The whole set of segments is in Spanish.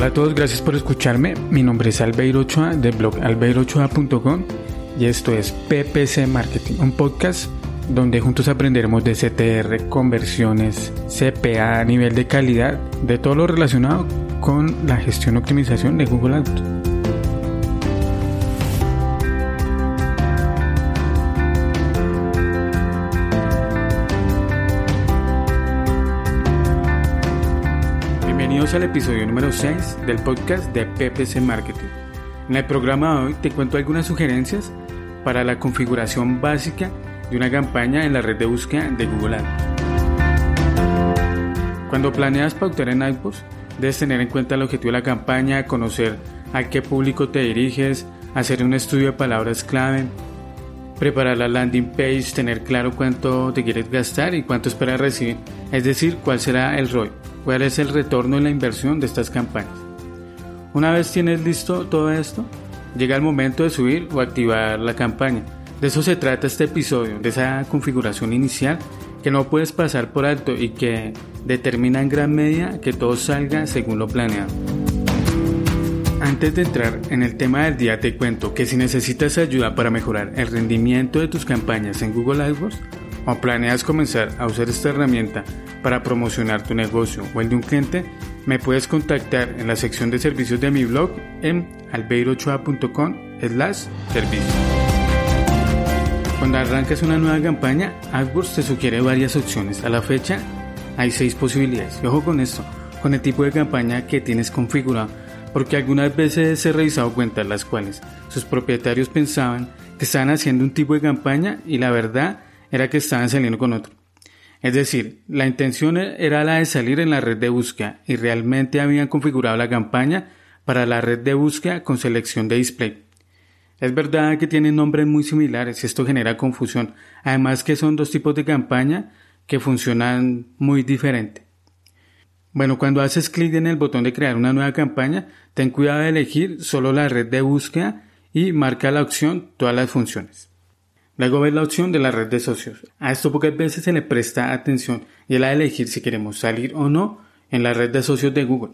Hola a todos, gracias por escucharme. Mi nombre es Albeiro Ochoa del blog albeirochoa.com y esto es PPC Marketing, un podcast donde juntos aprenderemos de CTR, conversiones, CPA, nivel de calidad, de todo lo relacionado con la gestión y optimización de Google Ads. Bienvenidos al episodio número 6 del podcast de PPC Marketing. En el programa de hoy te cuento algunas sugerencias para la configuración básica de una campaña en la red de búsqueda de Google Ads. Cuando planeas pautar en AdWords, debes tener en cuenta el objetivo de la campaña, conocer a qué público te diriges, hacer un estudio de palabras clave, preparar la landing page, tener claro cuánto te quieres gastar y cuánto esperas recibir, es decir, cuál será el ROI, cuál es el retorno en la inversión de estas campañas. Una vez tienes listo todo esto, llega el momento de subir o activar la campaña. De eso se trata este episodio, de esa configuración inicial que no puedes pasar por alto y que determina en gran medida que todo salga según lo planeado. Antes de entrar en el tema del día te cuento que si necesitas ayuda para mejorar el rendimiento de tus campañas en Google AdWords o planeas comenzar a usar esta herramienta para promocionar tu negocio o el de un cliente, me puedes contactar en la sección de servicios de mi blog en albeirochoa.com slash servicios. Cuando arrancas una nueva campaña, AdWords te sugiere varias opciones. A la fecha hay seis posibilidades. Y ojo con esto, con el tipo de campaña que tienes configurado, porque algunas veces he revisado cuentas las cuales sus propietarios pensaban que estaban haciendo un tipo de campaña y la verdad era que estaban saliendo con otro. Es decir, la intención era la de salir en la red de búsqueda y realmente habían configurado la campaña para la red de búsqueda con selección de display. Es verdad que tienen nombres muy similares y esto genera confusión. Además que son dos tipos de campaña que funcionan muy diferente. Bueno, cuando haces clic en el botón de crear una nueva campaña, ten cuidado de elegir solo la red de búsqueda y marca la opción todas las funciones. Luego ves la opción de la red de socios. A esto pocas veces se le presta atención y es la de elegir si queremos salir o no en la red de socios de Google.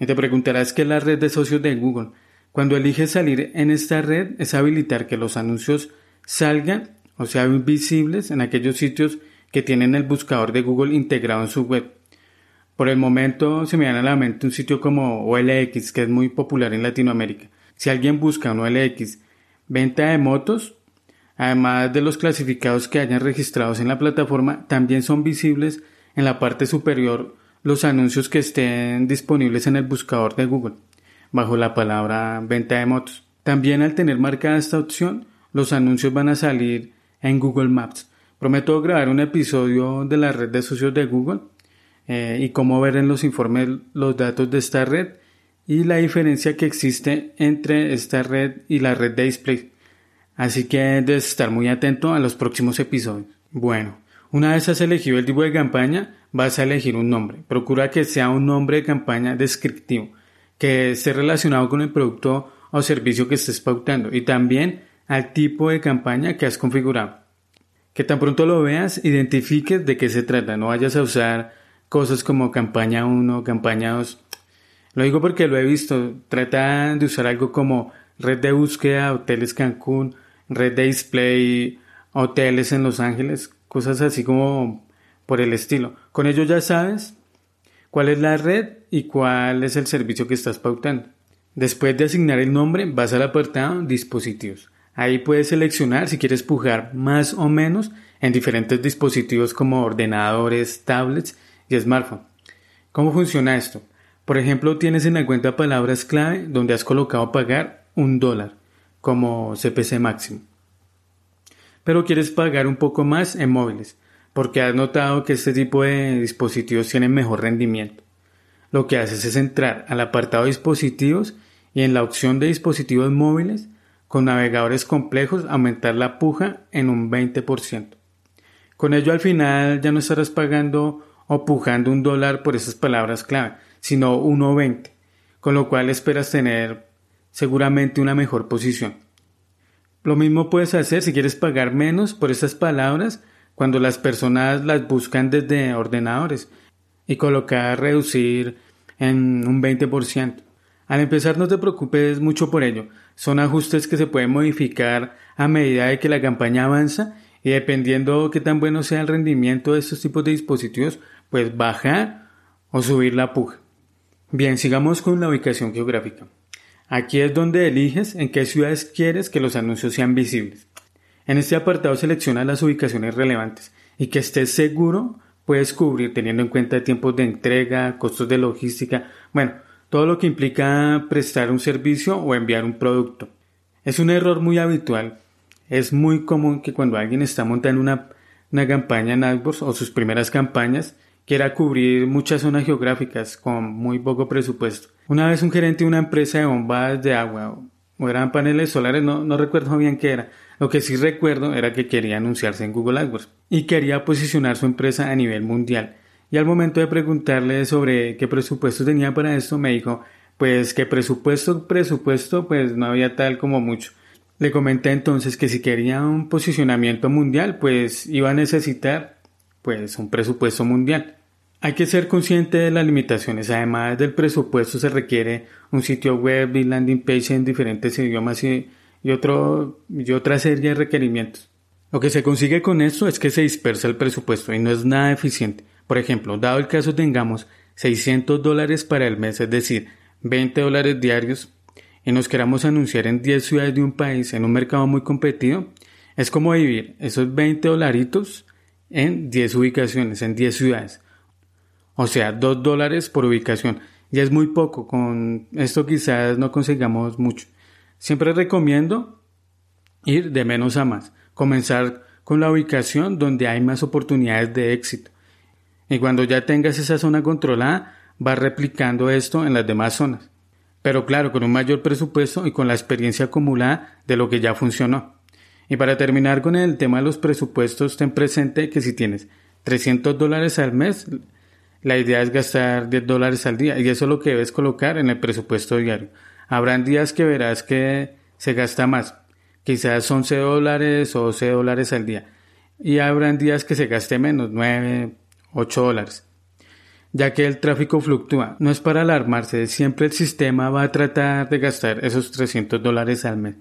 Y te preguntarás qué es la red de socios de Google. Cuando eliges salir en esta red es habilitar que los anuncios salgan o sean visibles en aquellos sitios que tienen el buscador de Google integrado en su web. Por el momento se me viene a la mente un sitio como OLX que es muy popular en Latinoamérica. Si alguien busca un OLX venta de motos, además de los clasificados que hayan registrados en la plataforma, también son visibles en la parte superior los anuncios que estén disponibles en el buscador de Google bajo la palabra venta de motos. También al tener marcada esta opción, los anuncios van a salir en Google Maps. Prometo grabar un episodio de la red de socios de Google eh, y cómo ver en los informes los datos de esta red y la diferencia que existe entre esta red y la red de display. Así que debes estar muy atento a los próximos episodios. Bueno, una vez has elegido el tipo de campaña, vas a elegir un nombre. Procura que sea un nombre de campaña descriptivo que esté relacionado con el producto o servicio que estés pautando y también al tipo de campaña que has configurado. Que tan pronto lo veas, identifiques de qué se trata, no vayas a usar cosas como campaña 1, campaña 2. Lo digo porque lo he visto, trata de usar algo como red de búsqueda, hoteles Cancún, red display, hoteles en Los Ángeles, cosas así como por el estilo. Con ello ya sabes cuál es la red y cuál es el servicio que estás pautando. Después de asignar el nombre, vas al apartado Dispositivos. Ahí puedes seleccionar si quieres pujar más o menos en diferentes dispositivos como ordenadores, tablets y smartphones. ¿Cómo funciona esto? Por ejemplo, tienes en la cuenta palabras clave donde has colocado pagar un dólar como CPC máximo. Pero quieres pagar un poco más en móviles porque has notado que este tipo de dispositivos tienen mejor rendimiento. Lo que haces es entrar al apartado dispositivos y en la opción de dispositivos móviles con navegadores complejos aumentar la puja en un 20%. Con ello al final ya no estarás pagando o pujando un dólar por esas palabras clave, sino 1.20, con lo cual esperas tener seguramente una mejor posición. Lo mismo puedes hacer si quieres pagar menos por esas palabras cuando las personas las buscan desde ordenadores y colocar reducir en un 20%. Al empezar no te preocupes mucho por ello, son ajustes que se pueden modificar a medida de que la campaña avanza y dependiendo qué tan bueno sea el rendimiento de estos tipos de dispositivos, pues bajar o subir la puja. Bien, sigamos con la ubicación geográfica. Aquí es donde eliges en qué ciudades quieres que los anuncios sean visibles. En este apartado selecciona las ubicaciones relevantes y que estés seguro puedes cubrir teniendo en cuenta tiempos de entrega, costos de logística, bueno, todo lo que implica prestar un servicio o enviar un producto. Es un error muy habitual. Es muy común que cuando alguien está montando una, una campaña en AdWords o sus primeras campañas, quiera cubrir muchas zonas geográficas con muy poco presupuesto. Una vez un gerente de una empresa de bombas de agua o eran paneles solares, no, no recuerdo bien qué era. Lo que sí recuerdo era que quería anunciarse en Google AdWords y quería posicionar su empresa a nivel mundial. Y al momento de preguntarle sobre qué presupuesto tenía para esto, me dijo, pues que presupuesto, presupuesto, pues no había tal como mucho. Le comenté entonces que si quería un posicionamiento mundial, pues iba a necesitar pues un presupuesto mundial. Hay que ser consciente de las limitaciones. Además del presupuesto se requiere un sitio web y landing page en diferentes idiomas y, otro, y otra serie de requerimientos. Lo que se consigue con esto es que se dispersa el presupuesto y no es nada eficiente. Por ejemplo, dado el caso tengamos 600 dólares para el mes, es decir, 20 dólares diarios, y nos queramos anunciar en 10 ciudades de un país en un mercado muy competido, es como dividir esos 20 dolaritos en 10 ubicaciones, en 10 ciudades. O sea, 2 dólares por ubicación. Ya es muy poco, con esto quizás no consigamos mucho. Siempre recomiendo ir de menos a más, comenzar con la ubicación donde hay más oportunidades de éxito. Y cuando ya tengas esa zona controlada, vas replicando esto en las demás zonas. Pero claro, con un mayor presupuesto y con la experiencia acumulada de lo que ya funcionó. Y para terminar con el tema de los presupuestos, ten presente que si tienes 300 dólares al mes, la idea es gastar 10 dólares al día y eso es lo que debes colocar en el presupuesto diario. Habrán días que verás que se gasta más, quizás 11 dólares o 12 dólares al día. Y habrán días que se gaste menos, 9, 8 dólares. Ya que el tráfico fluctúa, no es para alarmarse, siempre el sistema va a tratar de gastar esos 300 dólares al mes.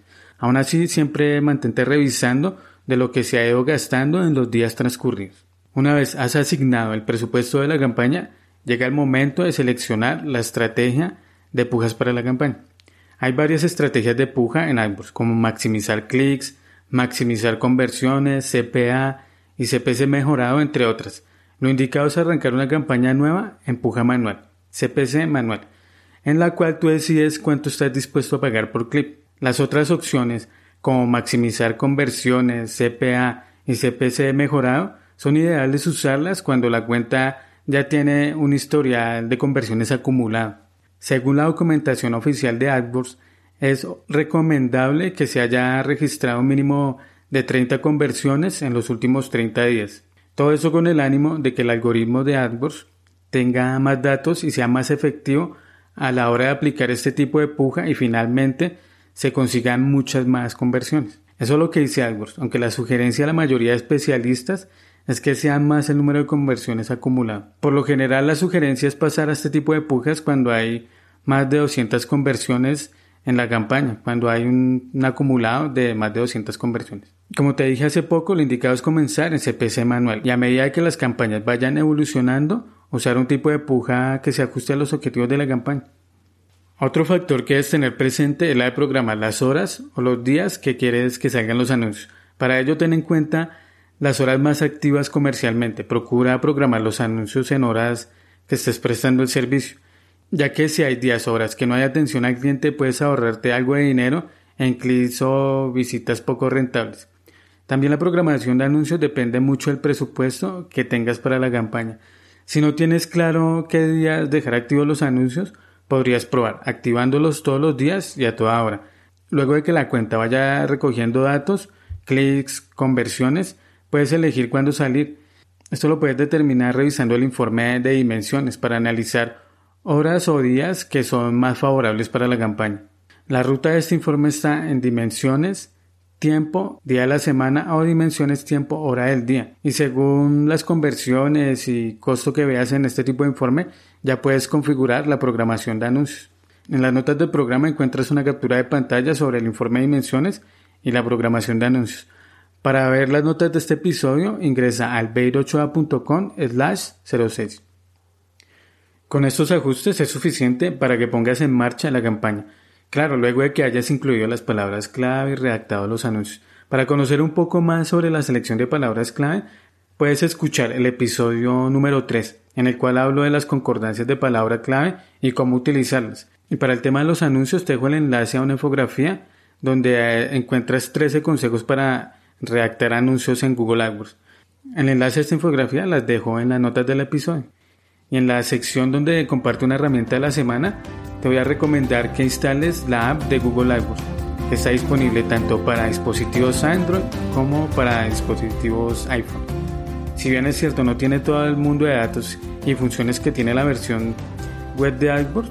Aún así, siempre mantente revisando de lo que se ha ido gastando en los días transcurridos. Una vez has asignado el presupuesto de la campaña, llega el momento de seleccionar la estrategia de pujas para la campaña. Hay varias estrategias de puja en AdWords, como maximizar clics, maximizar conversiones, CPA y CPC mejorado, entre otras. Lo indicado es arrancar una campaña nueva en puja manual, CPC manual, en la cual tú decides cuánto estás dispuesto a pagar por clip. Las otras opciones, como maximizar conversiones, CPA y CPC mejorado, son ideales usarlas cuando la cuenta ya tiene un historial de conversiones acumulado. Según la documentación oficial de AdWords, es recomendable que se haya registrado un mínimo de 30 conversiones en los últimos 30 días. Todo eso con el ánimo de que el algoritmo de AdWords tenga más datos y sea más efectivo a la hora de aplicar este tipo de puja y finalmente se consigan muchas más conversiones. Eso es lo que dice AdWords, aunque la sugerencia de la mayoría de especialistas es que sean más el número de conversiones acumulado. Por lo general la sugerencia es pasar a este tipo de pujas cuando hay más de 200 conversiones en la campaña, cuando hay un, acumulado de más de 200 conversiones. Como te dije hace poco, lo indicado es comenzar en CPC manual y a medida que las campañas vayan evolucionando, usar un tipo de puja que se ajuste a los objetivos de la campaña. Otro factor que debes tener presente es la de programar las horas o los días que quieres que salgan los anuncios. Para ello ten en cuenta las horas más activas comercialmente. Procura programar los anuncios en horas que estés prestando el servicio ya que si hay días o horas que no hay atención al cliente puedes ahorrarte algo de dinero en clics o visitas poco rentables. También la programación de anuncios depende mucho del presupuesto que tengas para la campaña. Si no tienes claro qué días dejar activos los anuncios, podrías probar activándolos todos los días y a toda hora. Luego de que la cuenta vaya recogiendo datos, clics, conversiones, puedes elegir cuándo salir. Esto lo puedes determinar revisando el informe de dimensiones para analizar horas o días que son más favorables para la campaña. La ruta de este informe está en dimensiones, tiempo, día de la semana o dimensiones, tiempo, hora del día. Y según las conversiones y costo que veas en este tipo de informe, ya puedes configurar la programación de anuncios. En las notas del programa encuentras una captura de pantalla sobre el informe de dimensiones y la programación de anuncios. Para ver las notas de este episodio, ingresa al beirochoa.com slash 06. Con estos ajustes es suficiente para que pongas en marcha la campaña. Claro, luego de que hayas incluido las palabras clave y redactado los anuncios. Para conocer un poco más sobre la selección de palabras clave, puedes escuchar el episodio número 3, en el cual hablo de las concordancias de palabra clave y cómo utilizarlas. Y para el tema de los anuncios te dejo el enlace a una infografía donde eh, encuentras 13 consejos para redactar anuncios en Google AdWords. El enlace a esta infografía las dejo en las notas del episodio. Y en la sección donde comparto una herramienta de la semana, te voy a recomendar que instales la app de Google que está disponible tanto para dispositivos Android como para dispositivos iPhone. Si bien es cierto, no tiene todo el mundo de datos y funciones que tiene la versión web de AdWords,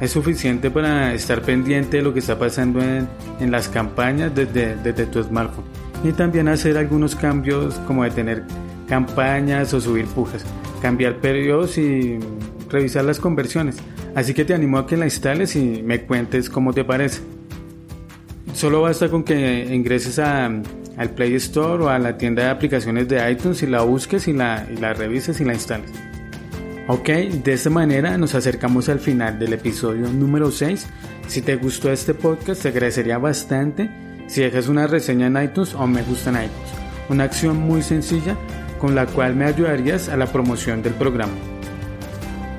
es suficiente para estar pendiente de lo que está pasando en, en las campañas desde, desde tu smartphone y también hacer algunos cambios como de tener campañas o subir pujas, cambiar periodos y revisar las conversiones. Así que te animo a que la instales y me cuentes cómo te parece. Solo basta con que ingreses a, al Play Store o a la tienda de aplicaciones de iTunes y la busques y la, revises y la instales. Ok, de esta manera nos acercamos al final del episodio número 6. Si te gustó este podcast, te agradecería bastante si dejas una reseña en iTunes o me gusta en iTunes. Una acción muy sencilla con la cual me ayudarías a la promoción del programa.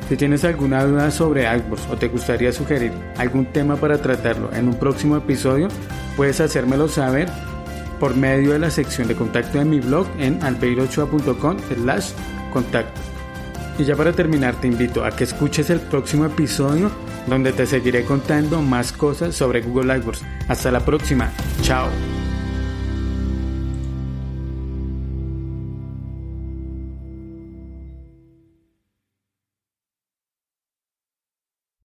Si tienes alguna duda sobre AdWords o te gustaría sugerir algún tema para tratarlo en un próximo episodio, puedes hacérmelo saber por medio de la sección de contacto de mi blog en albeirochoa.com slash contacto. Y ya para terminar te invito a que escuches el próximo episodio donde te seguiré contando más cosas sobre Google AdWords. Hasta la próxima. Chao.